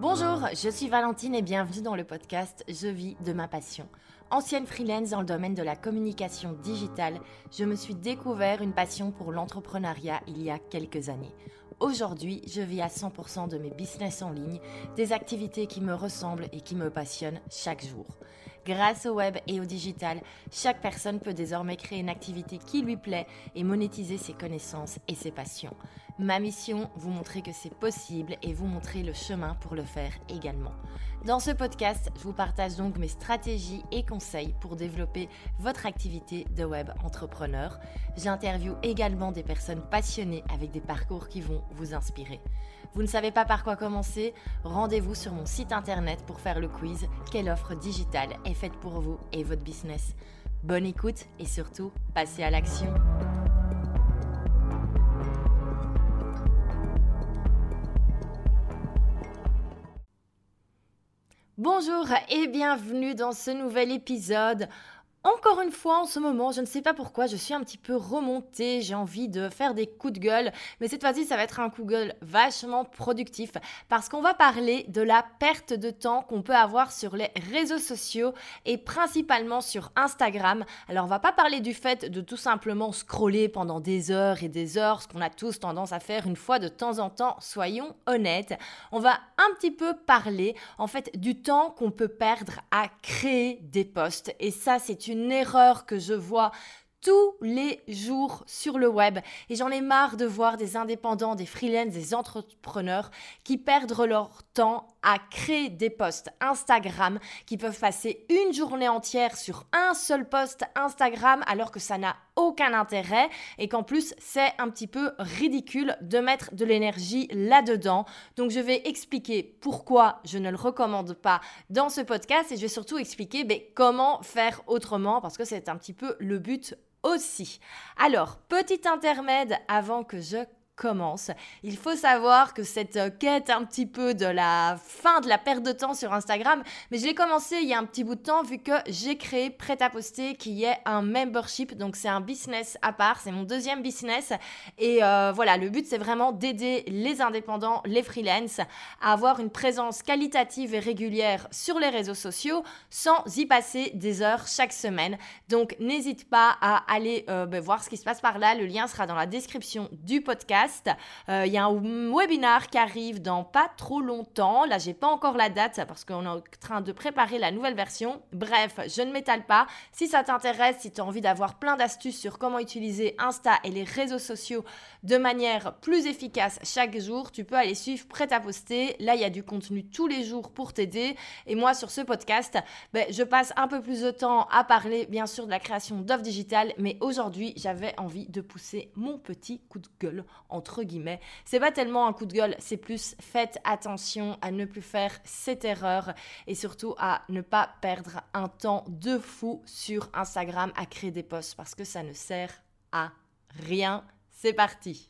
Bonjour, je suis Valentine et bienvenue dans le podcast Je vis de ma passion. Ancienne freelance dans le domaine de la communication digitale, je me suis découvert une passion pour l'entrepreneuriat il y a quelques années. Aujourd'hui, je vis à 100% de mes business en ligne, des activités qui me ressemblent et qui me passionnent chaque jour. Grâce au web et au digital, chaque personne peut désormais créer une activité qui lui plaît et monétiser ses connaissances et ses passions. Ma mission, vous montrer que c'est possible et vous montrer le chemin pour le faire également. Dans ce podcast, je vous partage donc mes stratégies et conseils pour développer votre activité de web entrepreneur. J'interviewe également des personnes passionnées avec des parcours qui vont vous inspirer. Vous ne savez pas par quoi commencer? Rendez-vous sur mon site internet pour faire le quiz. Quelle offre digitale est faite pour vous et votre business? Bonne écoute et surtout, passez à l'action. Bonjour et bienvenue dans ce nouvel épisode encore une fois, en ce moment, je ne sais pas pourquoi, je suis un petit peu remontée, j'ai envie de faire des coups de gueule, mais cette fois-ci, ça va être un coup de gueule vachement productif parce qu'on va parler de la perte de temps qu'on peut avoir sur les réseaux sociaux et principalement sur Instagram. Alors, on va pas parler du fait de tout simplement scroller pendant des heures et des heures, ce qu'on a tous tendance à faire une fois de temps en temps, soyons honnêtes. On va un petit peu parler en fait du temps qu'on peut perdre à créer des posts et ça, c'est erreur que je vois tous les jours sur le web. Et j'en ai marre de voir des indépendants, des freelances, des entrepreneurs qui perdent leur temps à créer des posts Instagram qui peuvent passer une journée entière sur un seul post Instagram alors que ça n'a aucun intérêt et qu'en plus c'est un petit peu ridicule de mettre de l'énergie là-dedans. Donc je vais expliquer pourquoi je ne le recommande pas dans ce podcast et je vais surtout expliquer ben, comment faire autrement parce que c'est un petit peu le but aussi. Alors, petit intermède avant que je commence. Il faut savoir que cette euh, quête un petit peu de la fin de la perte de temps sur Instagram, mais je l'ai commencé il y a un petit bout de temps vu que j'ai créé Prêt à poster qui est un membership, donc c'est un business à part, c'est mon deuxième business et euh, voilà, le but c'est vraiment d'aider les indépendants, les freelances à avoir une présence qualitative et régulière sur les réseaux sociaux sans y passer des heures chaque semaine. Donc n'hésite pas à aller euh, ben, voir ce qui se passe par là, le lien sera dans la description du podcast. Euh, il y a un webinar qui arrive dans pas trop longtemps. Là, j'ai pas encore la date parce qu'on est en train de préparer la nouvelle version. Bref, je ne m'étale pas. Si ça t'intéresse, si tu as envie d'avoir plein d'astuces sur comment utiliser Insta et les réseaux sociaux de manière plus efficace chaque jour, tu peux aller suivre Prêt à poster. Là, il y a du contenu tous les jours pour t'aider. Et moi, sur ce podcast, ben, je passe un peu plus de temps à parler, bien sûr, de la création d'offres digitales. Mais aujourd'hui, j'avais envie de pousser mon petit coup de gueule en entre guillemets. C'est pas tellement un coup de gueule, c'est plus faites attention à ne plus faire cette erreur et surtout à ne pas perdre un temps de fou sur Instagram à créer des posts parce que ça ne sert à rien. C'est parti.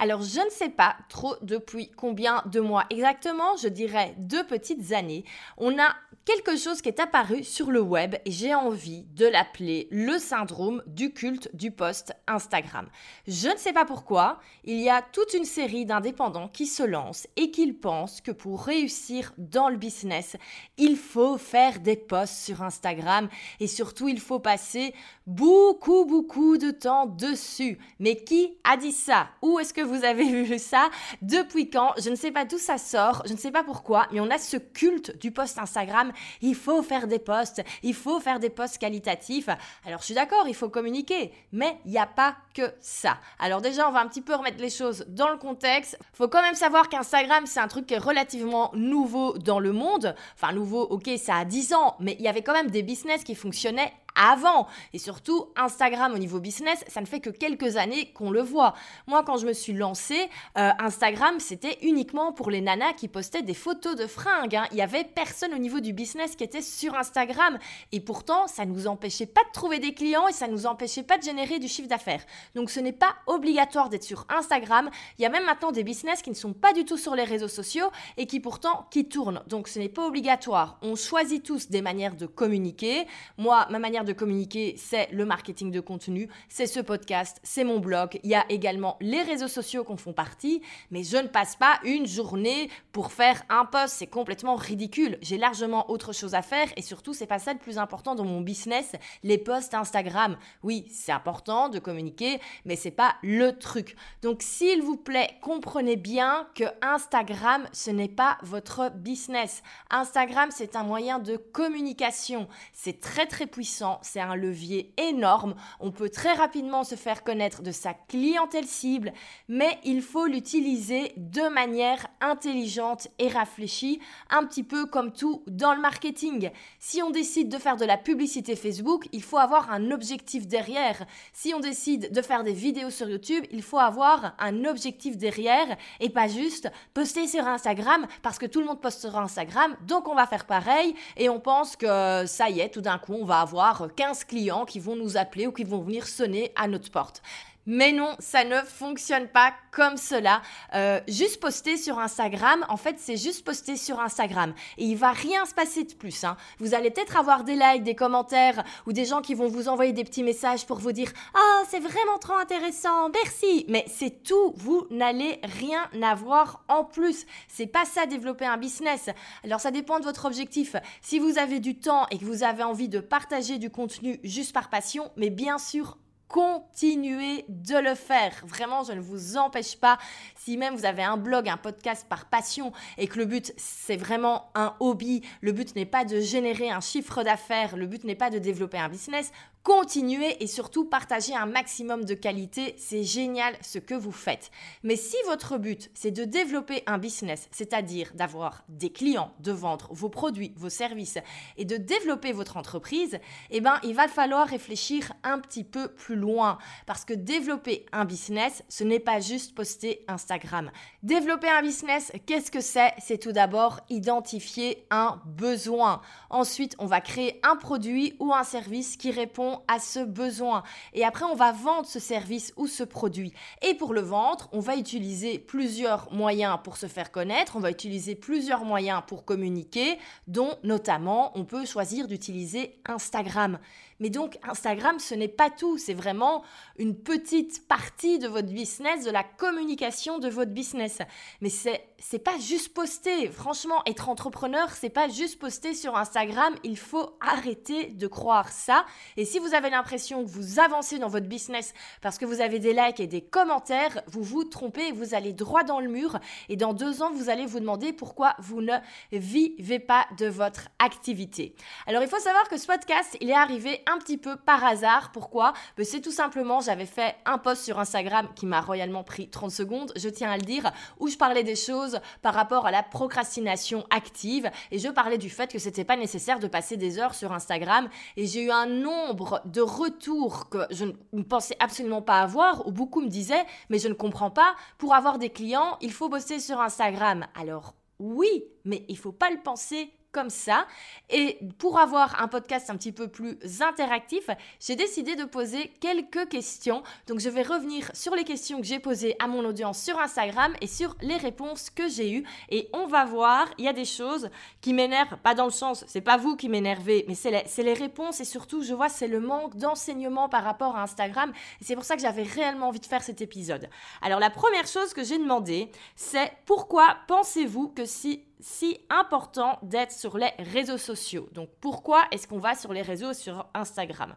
Alors, je ne sais pas trop depuis combien de mois exactement, je dirais deux petites années, on a quelque chose qui est apparu sur le web et j'ai envie de l'appeler le syndrome du culte du post Instagram. Je ne sais pas pourquoi, il y a toute une série d'indépendants qui se lancent et qui pensent que pour réussir dans le business, il faut faire des posts sur Instagram et surtout il faut passer beaucoup beaucoup de temps dessus. Mais qui a dit ça? Où est-ce que vous avez vu ça? Depuis quand? Je ne sais pas d'où ça sort, je ne sais pas pourquoi, mais on a ce culte du post Instagram. Il faut faire des posts, il faut faire des posts qualitatifs. Alors je suis d'accord, il faut communiquer, mais il n'y a pas que ça. Alors déjà, on va un petit peu remettre les choses dans le contexte. Faut quand même savoir qu'Instagram, c'est un truc qui est relativement nouveau dans le monde. Enfin, nouveau, ok, ça a 10 ans, mais il y avait quand même des business qui fonctionnaient avant. Et surtout, Instagram au niveau business, ça ne fait que quelques années qu'on le voit. Moi, quand je me suis lancée, euh, Instagram, c'était uniquement pour les nanas qui postaient des photos de fringues. Hein. Il y avait personne au niveau du business qui était sur Instagram. Et pourtant, ça ne nous empêchait pas de trouver des clients et ça ne nous empêchait pas de générer du chiffre d'affaires. Donc, ce n'est pas obligatoire d'être sur Instagram. Il y a même maintenant des business qui ne sont pas du tout sur les réseaux sociaux et qui pourtant qui tournent. Donc, ce n'est pas obligatoire. On choisit tous des manières de communiquer. Moi, ma manière de communiquer, c'est le marketing de contenu, c'est ce podcast, c'est mon blog. Il y a également les réseaux sociaux qu'on font partie, mais je ne passe pas une journée pour faire un post. C'est complètement ridicule. J'ai largement autre chose à faire et surtout, c'est pas ça le plus important dans mon business, les posts Instagram. Oui, c'est important de communiquer, mais c'est pas le truc. Donc, s'il vous plaît, comprenez bien que Instagram, ce n'est pas votre business. Instagram, c'est un moyen de communication. C'est très très puissant, c'est un levier énorme. On peut très rapidement se faire connaître de sa clientèle cible, mais il faut l'utiliser de manière intelligente et réfléchie, un petit peu comme tout dans le marketing. Si on décide de faire de la publicité Facebook, il faut avoir un objectif derrière. Si on décide de faire des vidéos sur YouTube, il faut avoir un objectif derrière et pas juste poster sur Instagram parce que tout le monde poste sur Instagram, donc on va faire pareil et on pense que ça y est, tout d'un coup, on va avoir 15 clients qui vont nous appeler ou qui vont venir sonner à notre porte. Mais non, ça ne fonctionne pas comme cela. Euh, juste poster sur Instagram, en fait, c'est juste poster sur Instagram. Et il va rien se passer de plus. Hein. Vous allez peut-être avoir des likes, des commentaires ou des gens qui vont vous envoyer des petits messages pour vous dire Ah, c'est vraiment trop intéressant, merci. Mais c'est tout. Vous n'allez rien avoir en plus. C'est pas ça développer un business. Alors, ça dépend de votre objectif. Si vous avez du temps et que vous avez envie de partager du contenu juste par passion, mais bien sûr, continuez de le faire. Vraiment, je ne vous empêche pas. Si même vous avez un blog, un podcast par passion et que le but c'est vraiment un hobby, le but n'est pas de générer un chiffre d'affaires, le but n'est pas de développer un business, Continuez et surtout partagez un maximum de qualité, c'est génial ce que vous faites. Mais si votre but c'est de développer un business, c'est-à-dire d'avoir des clients, de vendre vos produits, vos services et de développer votre entreprise, eh ben il va falloir réfléchir un petit peu plus loin parce que développer un business, ce n'est pas juste poster Instagram. Développer un business, qu'est-ce que c'est? C'est tout d'abord identifier un besoin. Ensuite, on va créer un produit ou un service qui répond à ce besoin. Et après, on va vendre ce service ou ce produit. Et pour le vendre, on va utiliser plusieurs moyens pour se faire connaître, on va utiliser plusieurs moyens pour communiquer, dont notamment on peut choisir d'utiliser Instagram. Mais donc Instagram, ce n'est pas tout, c'est vraiment une petite partie de votre business, de la communication de votre business. Mais c'est c'est pas juste poster. Franchement, être entrepreneur, c'est pas juste poster sur Instagram, il faut arrêter de croire ça. Et si vous avez l'impression que vous avancez dans votre business parce que vous avez des likes et des commentaires, vous vous trompez vous allez droit dans le mur et dans deux ans, vous allez vous demander pourquoi vous ne vivez pas de votre activité. Alors, il faut savoir que ce podcast, il est arrivé un petit peu par hasard. Pourquoi? Ben, C'est tout simplement, j'avais fait un post sur Instagram qui m'a royalement pris 30 secondes, je tiens à le dire, où je parlais des choses par rapport à la procrastination active et je parlais du fait que c'était pas nécessaire de passer des heures sur Instagram et j'ai eu un nombre de retours que je ne pensais absolument pas avoir où beaucoup me disaient mais je ne comprends pas, pour avoir des clients, il faut bosser sur Instagram. Alors oui, mais il faut pas le penser comme ça. Et pour avoir un podcast un petit peu plus interactif, j'ai décidé de poser quelques questions. Donc je vais revenir sur les questions que j'ai posées à mon audience sur Instagram et sur les réponses que j'ai eues. Et on va voir, il y a des choses qui m'énervent, pas dans le sens, c'est pas vous qui m'énervez, mais c'est les, réponses et surtout, je vois, c'est le manque d'enseignement par rapport à Instagram. C'est pour ça que j'avais réellement envie de faire cet épisode. Alors la première chose que j'ai demandé, c'est pourquoi pensez-vous que si si important d'être sur les réseaux sociaux. Donc pourquoi est-ce qu'on va sur les réseaux sur Instagram?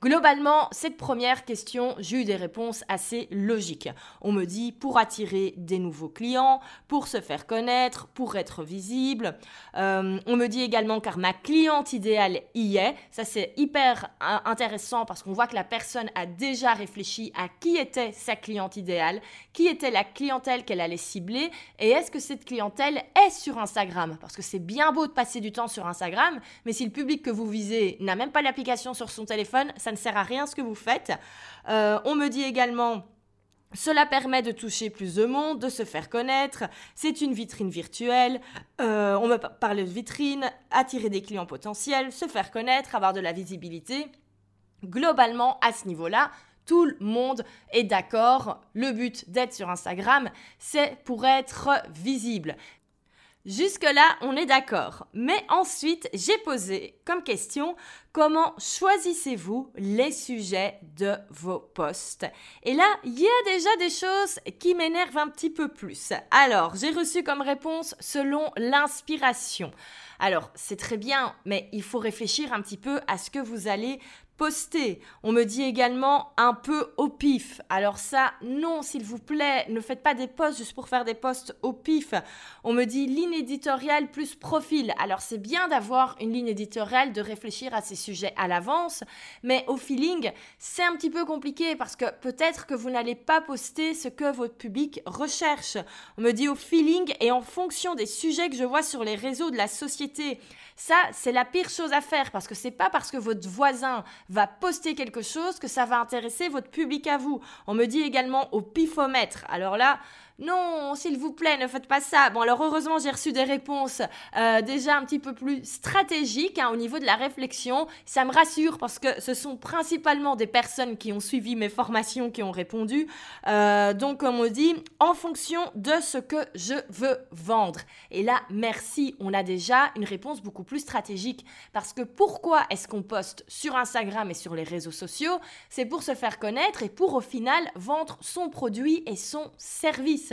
Globalement, cette première question, j'ai eu des réponses assez logiques. On me dit pour attirer des nouveaux clients, pour se faire connaître, pour être visible. Euh, on me dit également car ma cliente idéale y est. Ça c'est hyper intéressant parce qu'on voit que la personne a déjà réfléchi à qui était sa cliente idéale, qui était la clientèle qu'elle allait cibler et est-ce que cette clientèle est sur Instagram? Parce que c'est bien beau de passer du temps sur Instagram, mais si le public que vous visez n'a même pas l'application sur son téléphone, ne sert à rien ce que vous faites. Euh, on me dit également... Cela permet de toucher plus de monde, de se faire connaître. C'est une vitrine virtuelle. Euh, on me parle de vitrine, attirer des clients potentiels, se faire connaître, avoir de la visibilité. Globalement, à ce niveau-là, tout le monde est d'accord. Le but d'être sur Instagram, c'est pour être visible. Jusque-là, on est d'accord. Mais ensuite, j'ai posé comme question comment choisissez-vous les sujets de vos posts? Et là, il y a déjà des choses qui m'énervent un petit peu plus. Alors, j'ai reçu comme réponse selon l'inspiration. Alors, c'est très bien, mais il faut réfléchir un petit peu à ce que vous allez poster. On me dit également un peu au pif. Alors ça, non, s'il vous plaît, ne faites pas des posts juste pour faire des posts au pif. On me dit ligne éditoriale plus profil. Alors c'est bien d'avoir une ligne éditoriale, de réfléchir à ces sujets à l'avance, mais au feeling, c'est un petit peu compliqué parce que peut-être que vous n'allez pas poster ce que votre public recherche. On me dit au feeling et en fonction des sujets que je vois sur les réseaux de la société. Ça, c'est la pire chose à faire parce que c'est pas parce que votre voisin va poster quelque chose que ça va intéresser votre public à vous. On me dit également au pifomètre. Alors là, non, s'il vous plaît, ne faites pas ça. Bon, alors heureusement, j'ai reçu des réponses euh, déjà un petit peu plus stratégiques hein, au niveau de la réflexion. Ça me rassure parce que ce sont principalement des personnes qui ont suivi mes formations qui ont répondu. Euh, donc, comme on dit, en fonction de ce que je veux vendre. Et là, merci, on a déjà une réponse beaucoup plus stratégique. Parce que pourquoi est-ce qu'on poste sur Instagram et sur les réseaux sociaux? C'est pour se faire connaître et pour au final vendre son produit et son service.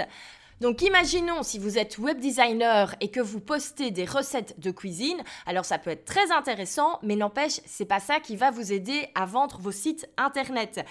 Donc imaginons si vous êtes web designer et que vous postez des recettes de cuisine, alors ça peut être très intéressant, mais n'empêche, c'est pas ça qui va vous aider à vendre vos sites internet.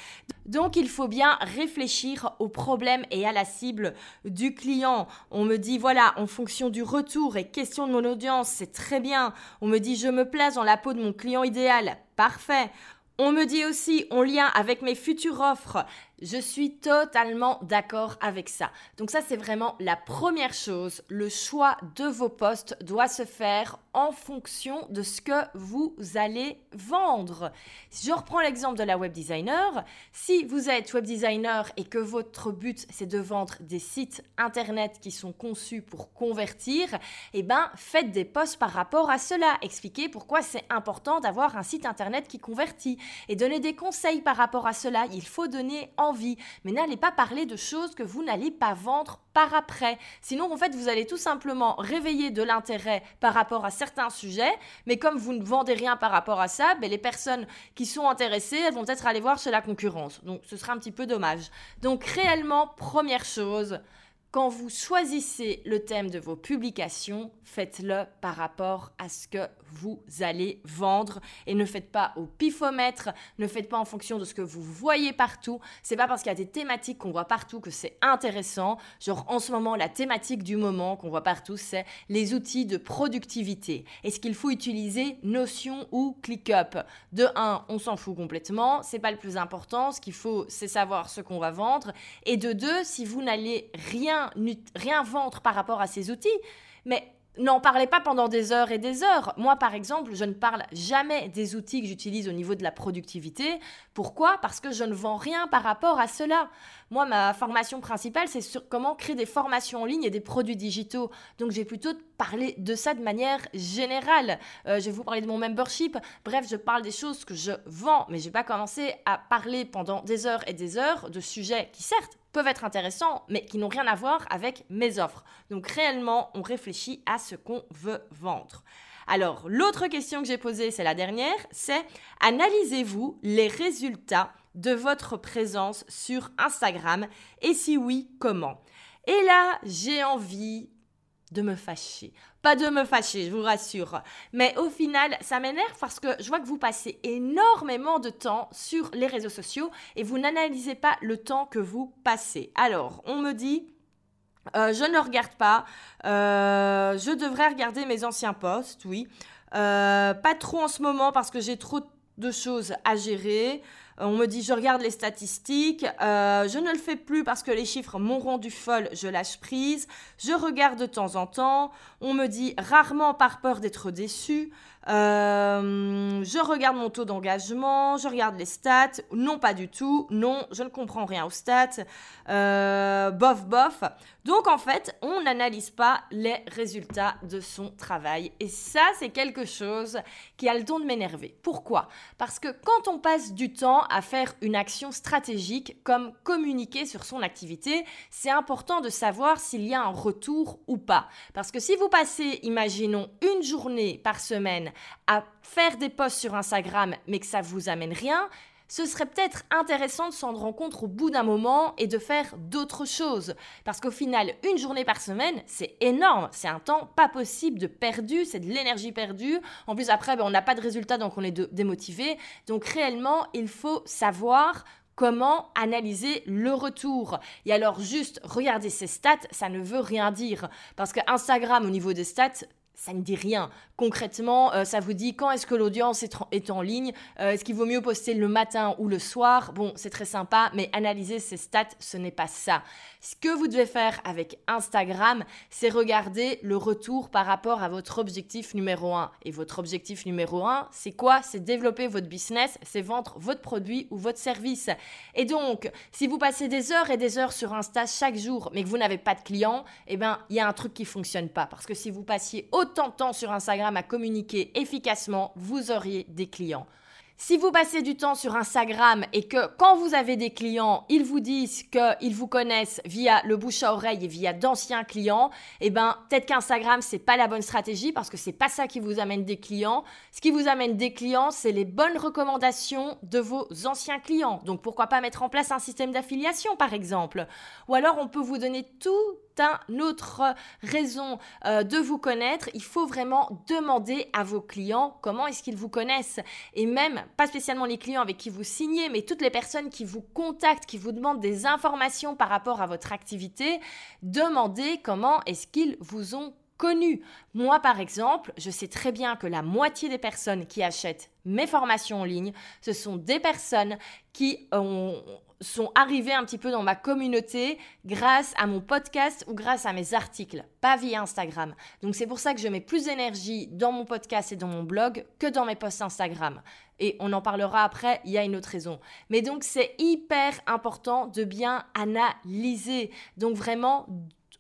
Donc il faut bien réfléchir au problème et à la cible du client. On me dit voilà, en fonction du retour et question de mon audience, c'est très bien. On me dit je me place dans la peau de mon client idéal. Parfait. On me dit aussi en lien avec mes futures offres, je suis totalement d'accord avec ça. Donc ça, c'est vraiment la première chose. Le choix de vos postes doit se faire en fonction de ce que vous allez vendre. Je reprends l'exemple de la web designer, si vous êtes web designer et que votre but c'est de vendre des sites internet qui sont conçus pour convertir, eh ben faites des posts par rapport à cela. Expliquez pourquoi c'est important d'avoir un site internet qui convertit et donner des conseils par rapport à cela. Il faut donner mais n'allez pas parler de choses que vous n'allez pas vendre par après. Sinon, en fait, vous allez tout simplement réveiller de l'intérêt par rapport à certains sujets, mais comme vous ne vendez rien par rapport à ça, ben, les personnes qui sont intéressées, elles vont peut-être aller voir chez la concurrence. Donc, ce sera un petit peu dommage. Donc, réellement, première chose, quand vous choisissez le thème de vos publications, faites-le par rapport à ce que vous allez vendre et ne faites pas au pifomètre, ne faites pas en fonction de ce que vous voyez partout. C'est pas parce qu'il y a des thématiques qu'on voit partout que c'est intéressant. Genre en ce moment, la thématique du moment qu'on voit partout, c'est les outils de productivité. Est-ce qu'il faut utiliser Notion ou ClickUp? De un, on s'en fout complètement, c'est pas le plus important. Ce qu'il faut, c'est savoir ce qu'on va vendre. Et de deux, si vous n'allez rien rien, vendre par rapport à ces outils, mais N'en parlez pas pendant des heures et des heures. Moi, par exemple, je ne parle jamais des outils que j'utilise au niveau de la productivité. Pourquoi? Parce que je ne vends rien par rapport à cela. Moi, ma formation principale, c'est sur comment créer des formations en ligne et des produits digitaux. Donc, j'ai plutôt parlé de ça de manière générale. Euh, je vais vous parler de mon membership. Bref, je parle des choses que je vends, mais je vais pas commencer à parler pendant des heures et des heures de sujets qui, certes, peuvent être intéressants, mais qui n'ont rien à voir avec mes offres. Donc réellement, on réfléchit à ce qu'on veut vendre. Alors, l'autre question que j'ai posée, c'est la dernière, c'est analysez-vous les résultats de votre présence sur Instagram et si oui, comment? Et là, j'ai envie de me fâcher. Pas de me fâcher, je vous rassure. Mais au final, ça m'énerve parce que je vois que vous passez énormément de temps sur les réseaux sociaux et vous n'analysez pas le temps que vous passez. Alors, on me dit... Euh, je ne regarde pas. Euh, je devrais regarder mes anciens posts, oui. Euh, pas trop en ce moment parce que j'ai trop de choses à gérer. Euh, on me dit je regarde les statistiques, euh, je ne le fais plus parce que les chiffres m'ont rendu folle, je lâche prise, je regarde de temps en temps, on me dit rarement par peur d'être déçu, Euh, je regarde mon taux d'engagement, je regarde les stats. Non, pas du tout. Non, je ne comprends rien aux stats. Euh, bof, bof. Donc en fait, on n'analyse pas les résultats de son travail. Et ça, c'est quelque chose qui a le don de m'énerver. Pourquoi? Parce que quand on passe du temps à faire une action stratégique comme communiquer sur son activité, c'est important de savoir s'il y a un retour ou pas. Parce que si vous passez, imaginons, une journée par semaine à faire des posts sur Instagram, mais que ça vous amène rien, ce serait peut-être intéressant de s'en rendre compte au bout d'un moment et de faire d'autres choses. Parce qu'au final, une journée par semaine, c'est énorme. C'est un temps pas possible de perdu, c'est de l'énergie perdue. En plus, après, ben, on n'a pas de résultat, donc on est démotivé. Donc réellement, il faut savoir comment analyser le retour. Et alors juste regarder ses stats, ça ne veut rien dire. Parce que Instagram, au niveau des stats, ça ne dit rien. Concrètement, euh, ça vous dit quand est-ce que l'audience est, en ligne, euh, est-ce qu'il vaut mieux poster le matin ou le soir? Bon, c'est très sympa, mais analyser ces stats, ce n'est pas ça. Ce que vous devez faire avec Instagram, c'est regarder le retour par rapport à votre objectif numéro 1. Et votre objectif numéro 1, c'est quoi? C'est développer votre business, c'est vendre votre produit ou votre service. Et donc, si vous passez des heures et des heures sur Insta chaque jour, mais que vous n'avez pas de clients, eh bien, il y a un truc qui fonctionne pas. Parce que si vous passiez autant de temps sur Instagram à communiquer efficacement, vous auriez des clients. Si vous passez du temps sur Instagram et que quand vous avez des clients, ils vous disent qu'ils vous connaissent via le bouche à oreille et via d'anciens clients, eh ben peut-être qu'Instagram c'est pas la bonne stratégie parce que c'est pas ça qui vous amène des clients. Ce qui vous amène des clients, c'est les bonnes recommandations de vos anciens clients. Donc pourquoi pas mettre en place un système d'affiliation par exemple? Ou alors on peut vous donner tout une autre raison euh, de vous connaître, il faut vraiment demander à vos clients comment est-ce qu'ils vous connaissent. Et même, pas spécialement les clients avec qui vous signez, mais toutes les personnes qui vous contactent, qui vous demandent des informations par rapport à votre activité, demandez comment est-ce qu'ils vous ont connu. Moi, par exemple, je sais très bien que la moitié des personnes qui achètent mes formations en ligne, ce sont des personnes qui ont, sont arrivées un petit peu dans ma communauté grâce à mon podcast ou grâce à mes articles, pas via Instagram. Donc c'est pour ça que je mets plus d'énergie dans mon podcast et dans mon blog que dans mes posts Instagram. Et on en parlera après, il y a une autre raison. Mais donc c'est hyper important de bien analyser. Donc vraiment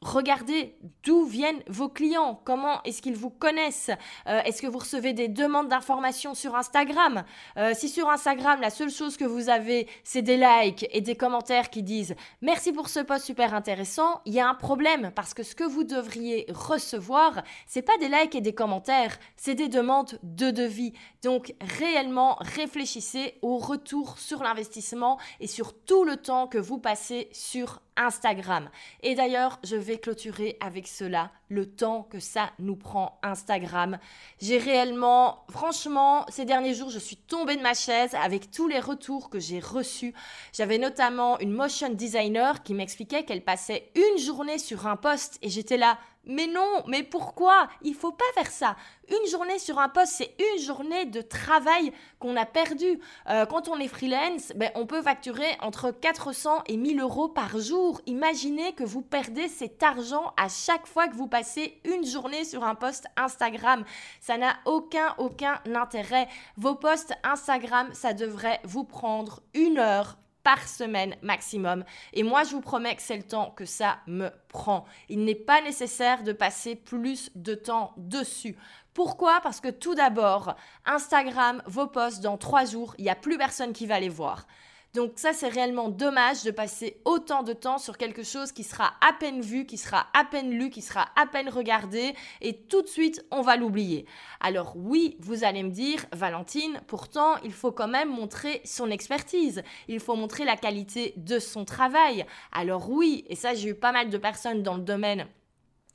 Regardez d'où viennent vos clients, comment est-ce qu'ils vous connaissent, euh, est-ce que vous recevez des demandes d'informations sur Instagram? Euh, si sur Instagram, la seule chose que vous avez, c'est des likes et des commentaires qui disent merci pour ce post super intéressant, il y a un problème parce que ce que vous devriez recevoir, c'est pas des likes et des commentaires, c'est des demandes de devis. Donc réellement réfléchissez au retour sur l'investissement et sur tout le temps que vous passez sur Instagram. Et d'ailleurs, je vais clôturer avec cela, le temps que ça nous prend Instagram. J'ai réellement, franchement, ces derniers jours, je suis tombée de ma chaise avec tous les retours que j'ai reçus. J'avais notamment une motion designer qui m'expliquait qu'elle passait une journée sur un poste et j'étais là, mais non, mais pourquoi? Il faut pas faire ça. Une journée sur un poste, c'est une journée de travail qu'on a perdu. Euh, quand on est freelance, ben, on peut facturer entre 400 et 1000 euros par jour. Imaginez que vous perdez cet argent à chaque fois que vous passez une journée sur un post Instagram. Ça n'a aucun, aucun intérêt. Vos posts Instagram, ça devrait vous prendre une heure par semaine maximum. Et moi, je vous promets que c'est le temps que ça me prend. Il n'est pas nécessaire de passer plus de temps dessus. Pourquoi? Parce que tout d'abord, Instagram, vos posts, dans trois jours, il n'y a plus personne qui va les voir. Donc ça, c'est réellement dommage de passer autant de temps sur quelque chose qui sera à peine vu, qui sera à peine lu, qui sera à peine regardé, et tout de suite, on va l'oublier. Alors oui, vous allez me dire, Valentine, pourtant, il faut quand même montrer son expertise, il faut montrer la qualité de son travail. Alors oui, et ça, j'ai eu pas mal de personnes dans le domaine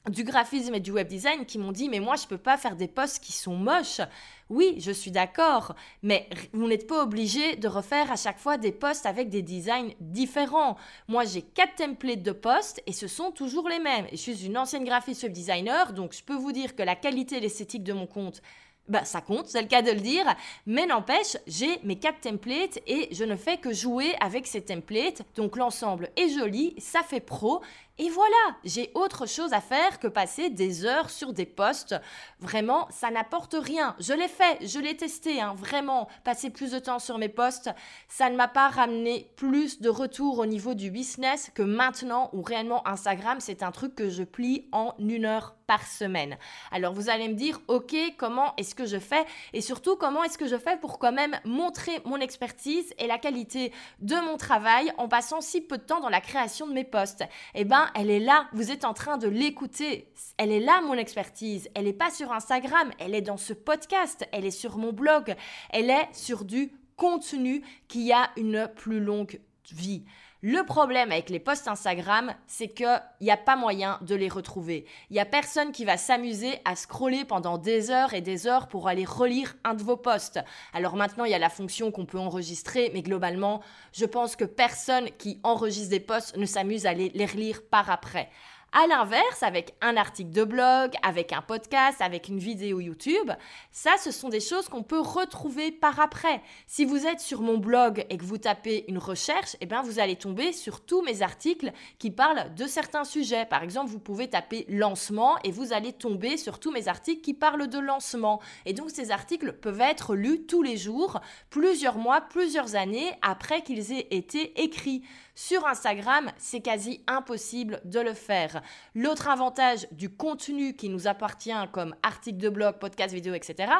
du graphisme et du web design qui m'ont dit mais moi je peux pas faire des posts qui sont moches. Oui, je suis d'accord, mais vous n'êtes pas obligé de refaire à chaque fois des posts avec des designs différents. Moi, j'ai quatre templates de posts et ce sont toujours les mêmes. je suis une ancienne graphiste web designer, donc je peux vous dire que la qualité et l'esthétique de mon compte bah, ça compte, c'est le cas de le dire, mais n'empêche, j'ai mes quatre templates et je ne fais que jouer avec ces templates, donc l'ensemble est joli, ça fait pro, et voilà, j'ai autre chose à faire que passer des heures sur des posts. Vraiment, ça n'apporte rien. Je l'ai fait, je l'ai testé, hein. vraiment. Passer plus de temps sur mes posts, ça ne m'a pas ramené plus de retours au niveau du business que maintenant où réellement Instagram, c'est un truc que je plie en une heure par semaine. Alors vous allez me dire, ok, comment est-ce que je fais? Et surtout, comment est-ce que je fais pour quand même montrer mon expertise et la qualité de mon travail en passant si peu de temps dans la création de mes posts Eh ben, elle est là, vous êtes en train de l'écouter. Elle est là, mon expertise. Elle n'est pas sur Instagram, elle est dans ce podcast, elle est sur mon blog, elle est sur du contenu qui a une plus longue vie. Le problème avec les posts Instagram, c'est qu'il n'y a pas moyen de les retrouver. Il n'y a personne qui va s'amuser à scroller pendant des heures et des heures pour aller relire un de vos posts. Alors maintenant, il y a la fonction qu'on peut enregistrer, mais globalement, je pense que personne qui enregistre des posts ne s'amuse à les, relire par après. À l'inverse, avec un article de blog, avec un podcast, avec une vidéo YouTube, ça, ce sont des choses qu'on peut retrouver par après. Si vous êtes sur mon blog et que vous tapez une recherche, eh bien, vous allez tomber sur tous mes articles qui parlent de certains sujets. Par exemple, vous pouvez taper lancement et vous allez tomber sur tous mes articles qui parlent de lancement. Et donc, ces articles peuvent être lus tous les jours, plusieurs mois, plusieurs années après qu'ils aient été écrits. Sur Instagram, c'est quasi impossible de le faire. L'autre avantage du contenu qui nous appartient comme article de blog, podcast, vidéo, etc.,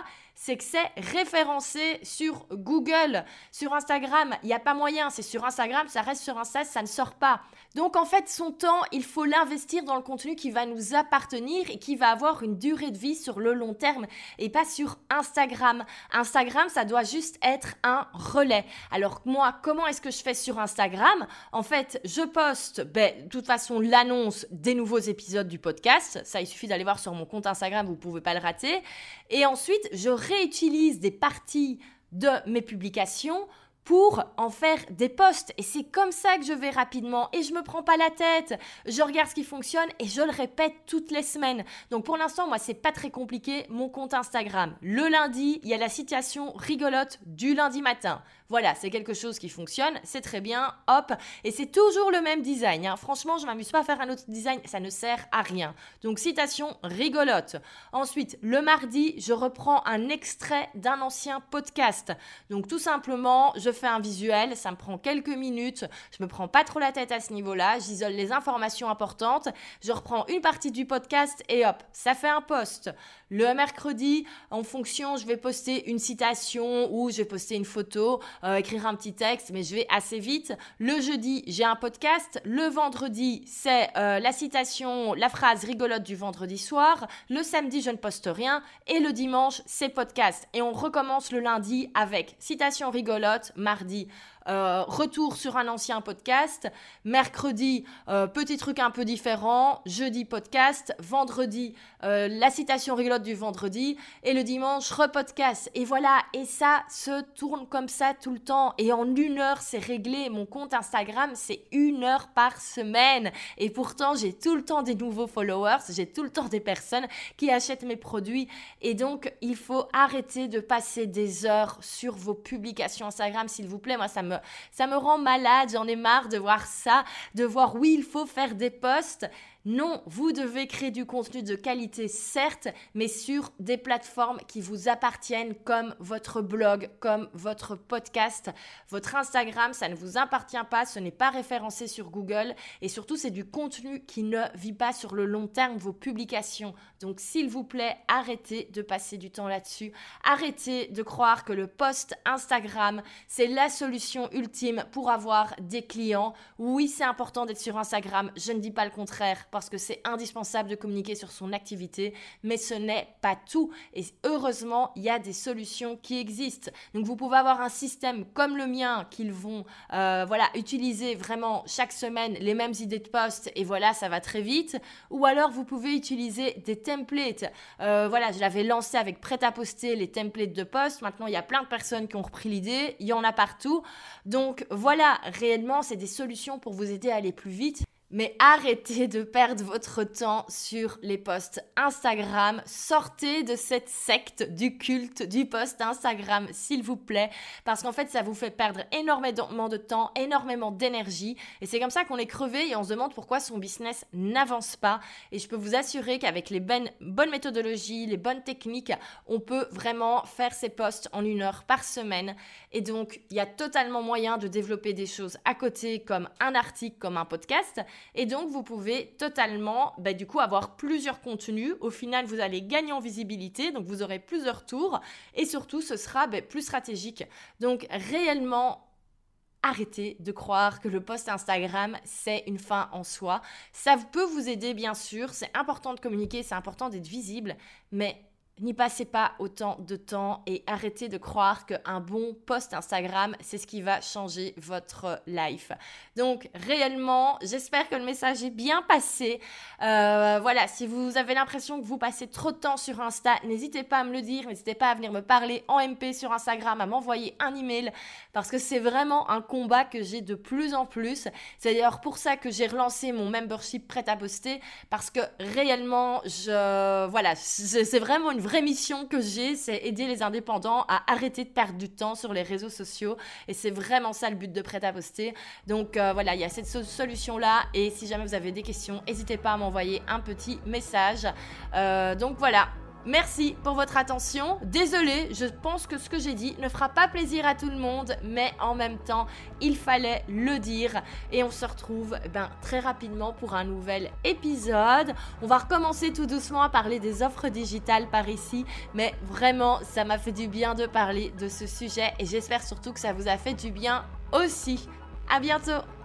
c'est que c'est référencé sur Google. Sur Instagram, il n'y a pas moyen. C'est sur Instagram, ça reste sur Insta, ça ne sort pas. Donc en fait, son temps, il faut l'investir dans le contenu qui va nous appartenir et qui va avoir une durée de vie sur le long terme et pas sur Instagram. Instagram, ça doit juste être un relais. Alors moi, comment est-ce que je fais sur Instagram? En fait, je poste, ben, de toute façon, l'annonce des nouveaux épisodes du podcast. Ça, il suffit d'aller voir sur mon compte Instagram, vous ne pouvez pas le rater. Et ensuite, je réutilise des parties de mes publications pour en faire des posts. Et c'est comme ça que je vais rapidement et je me prends pas la tête. Je regarde ce qui fonctionne et je le répète toutes les semaines. Donc pour l'instant, moi, c'est pas très compliqué. Mon compte Instagram. Le lundi, il y a la situation rigolote du lundi matin. Voilà, c'est quelque chose qui fonctionne, c'est très bien, hop, et c'est toujours le même design. Hein. Franchement, je m'amuse pas à faire un autre design, ça ne sert à rien. Donc citation rigolote. Ensuite, le mardi, je reprends un extrait d'un ancien podcast. Donc tout simplement, je fais un visuel, ça me prend quelques minutes, je me prends pas trop la tête à ce niveau-là, j'isole les informations importantes, je reprends une partie du podcast et hop, ça fait un post. Le mercredi, en fonction, je vais poster une citation ou je vais poster une photo, euh, écrire un petit texte, mais je vais assez vite. Le jeudi, j'ai un podcast. Le vendredi, c'est euh, la citation, la phrase rigolote du vendredi soir. Le samedi, je ne poste rien. Et le dimanche, c'est podcast. Et on recommence le lundi avec citation rigolote. Mardi, euh, retour sur un ancien podcast. Mercredi, euh, petit truc un peu différent. Jeudi, podcast. Vendredi, euh, la citation rigolote du vendredi. Et le dimanche, repodcast. Et voilà, et ça se tourne comme ça tout le temps. Et en une heure, c'est réglé. Mon compte Instagram, c'est une heure par semaine. Et pourtant, j'ai tout le temps des nouveaux followers. J'ai tout le temps des personnes qui achètent mes produits. Et donc, il faut arrêter de passer des heures sur vos publications Instagram, s'il vous plaît. Moi, ça me ça me rend malade, j'en ai marre de voir ça, de voir oui, il faut faire des posts, non, vous devez créer du contenu de qualité, certes, mais sur des plateformes qui vous appartiennent comme votre blog, comme votre podcast. Votre Instagram, ça ne vous appartient pas, ce n'est pas référencé sur Google et surtout, c'est du contenu qui ne vit pas sur le long terme, vos publications. Donc, s'il vous plaît, arrêtez de passer du temps là-dessus. Arrêtez de croire que le post Instagram, c'est la solution ultime pour avoir des clients. Oui, c'est important d'être sur Instagram, je ne dis pas le contraire parce que c'est indispensable de communiquer sur son activité, mais ce n'est pas tout. Et heureusement, il y a des solutions qui existent. Donc vous pouvez avoir un système comme le mien qu'ils vont euh, voilà, utiliser vraiment chaque semaine les mêmes idées de poste et voilà, ça va très vite. Ou alors vous pouvez utiliser des templates. Euh, voilà, je l'avais lancé avec prêt à poster les templates de poste. Maintenant, il y a plein de personnes qui ont repris l'idée. Il y en a partout. Donc voilà, réellement, c'est des solutions pour vous aider à aller plus vite. Mais arrêtez de perdre votre temps sur les posts Instagram. Sortez de cette secte du culte du post Instagram, s'il vous plaît, parce qu'en fait, ça vous fait perdre énormément de temps, énormément d'énergie. Et c'est comme ça qu'on est crevé et on se demande pourquoi son business n'avance pas. Et je peux vous assurer qu'avec les bonnes, bonnes méthodologies, les bonnes techniques, on peut vraiment faire ces posts en une heure par semaine. Et donc, il y a totalement moyen de développer des choses à côté, comme un article, comme un podcast. Et donc, vous pouvez totalement, bah, du coup, avoir plusieurs contenus. Au final, vous allez gagner en visibilité, donc vous aurez plusieurs tours. Et surtout, ce sera bah, plus stratégique. Donc, réellement, Arrêtez de croire que le post Instagram, c'est une fin en soi. Ça peut vous aider, bien sûr. C'est important de communiquer, c'est important d'être visible. Mais N'y passez pas autant de temps et arrêtez de croire qu'un bon post Instagram, c'est ce qui va changer votre life. Donc réellement, j'espère que le message est bien passé. Euh, voilà, si vous avez l'impression que vous passez trop de temps sur Insta, n'hésitez pas à me le dire, n'hésitez pas à venir me parler en MP sur Instagram, à m'envoyer un email, parce que c'est vraiment un combat que j'ai de plus en plus. C'est d'ailleurs pour ça que j'ai relancé mon membership prêt à poster, parce que réellement, je, voilà, c'est vraiment une vraie mission que j'ai, c'est aider les indépendants à arrêter de perdre du temps sur les réseaux sociaux. Et c'est vraiment ça le but de Prêt à poster. Donc euh, voilà, il y a cette solution-là. Et si jamais vous avez des questions, n'hésitez pas à m'envoyer un petit message. Euh, donc voilà, Merci pour votre attention. Désolée, je pense que ce que j'ai dit ne fera pas plaisir à tout le monde, mais en même temps, il fallait le dire. Et on se retrouve ben, très rapidement pour un nouvel épisode. On va recommencer tout doucement à parler des offres digitales par ici, mais vraiment, ça m'a fait du bien de parler de ce sujet et j'espère surtout que ça vous a fait du bien aussi. À bientôt!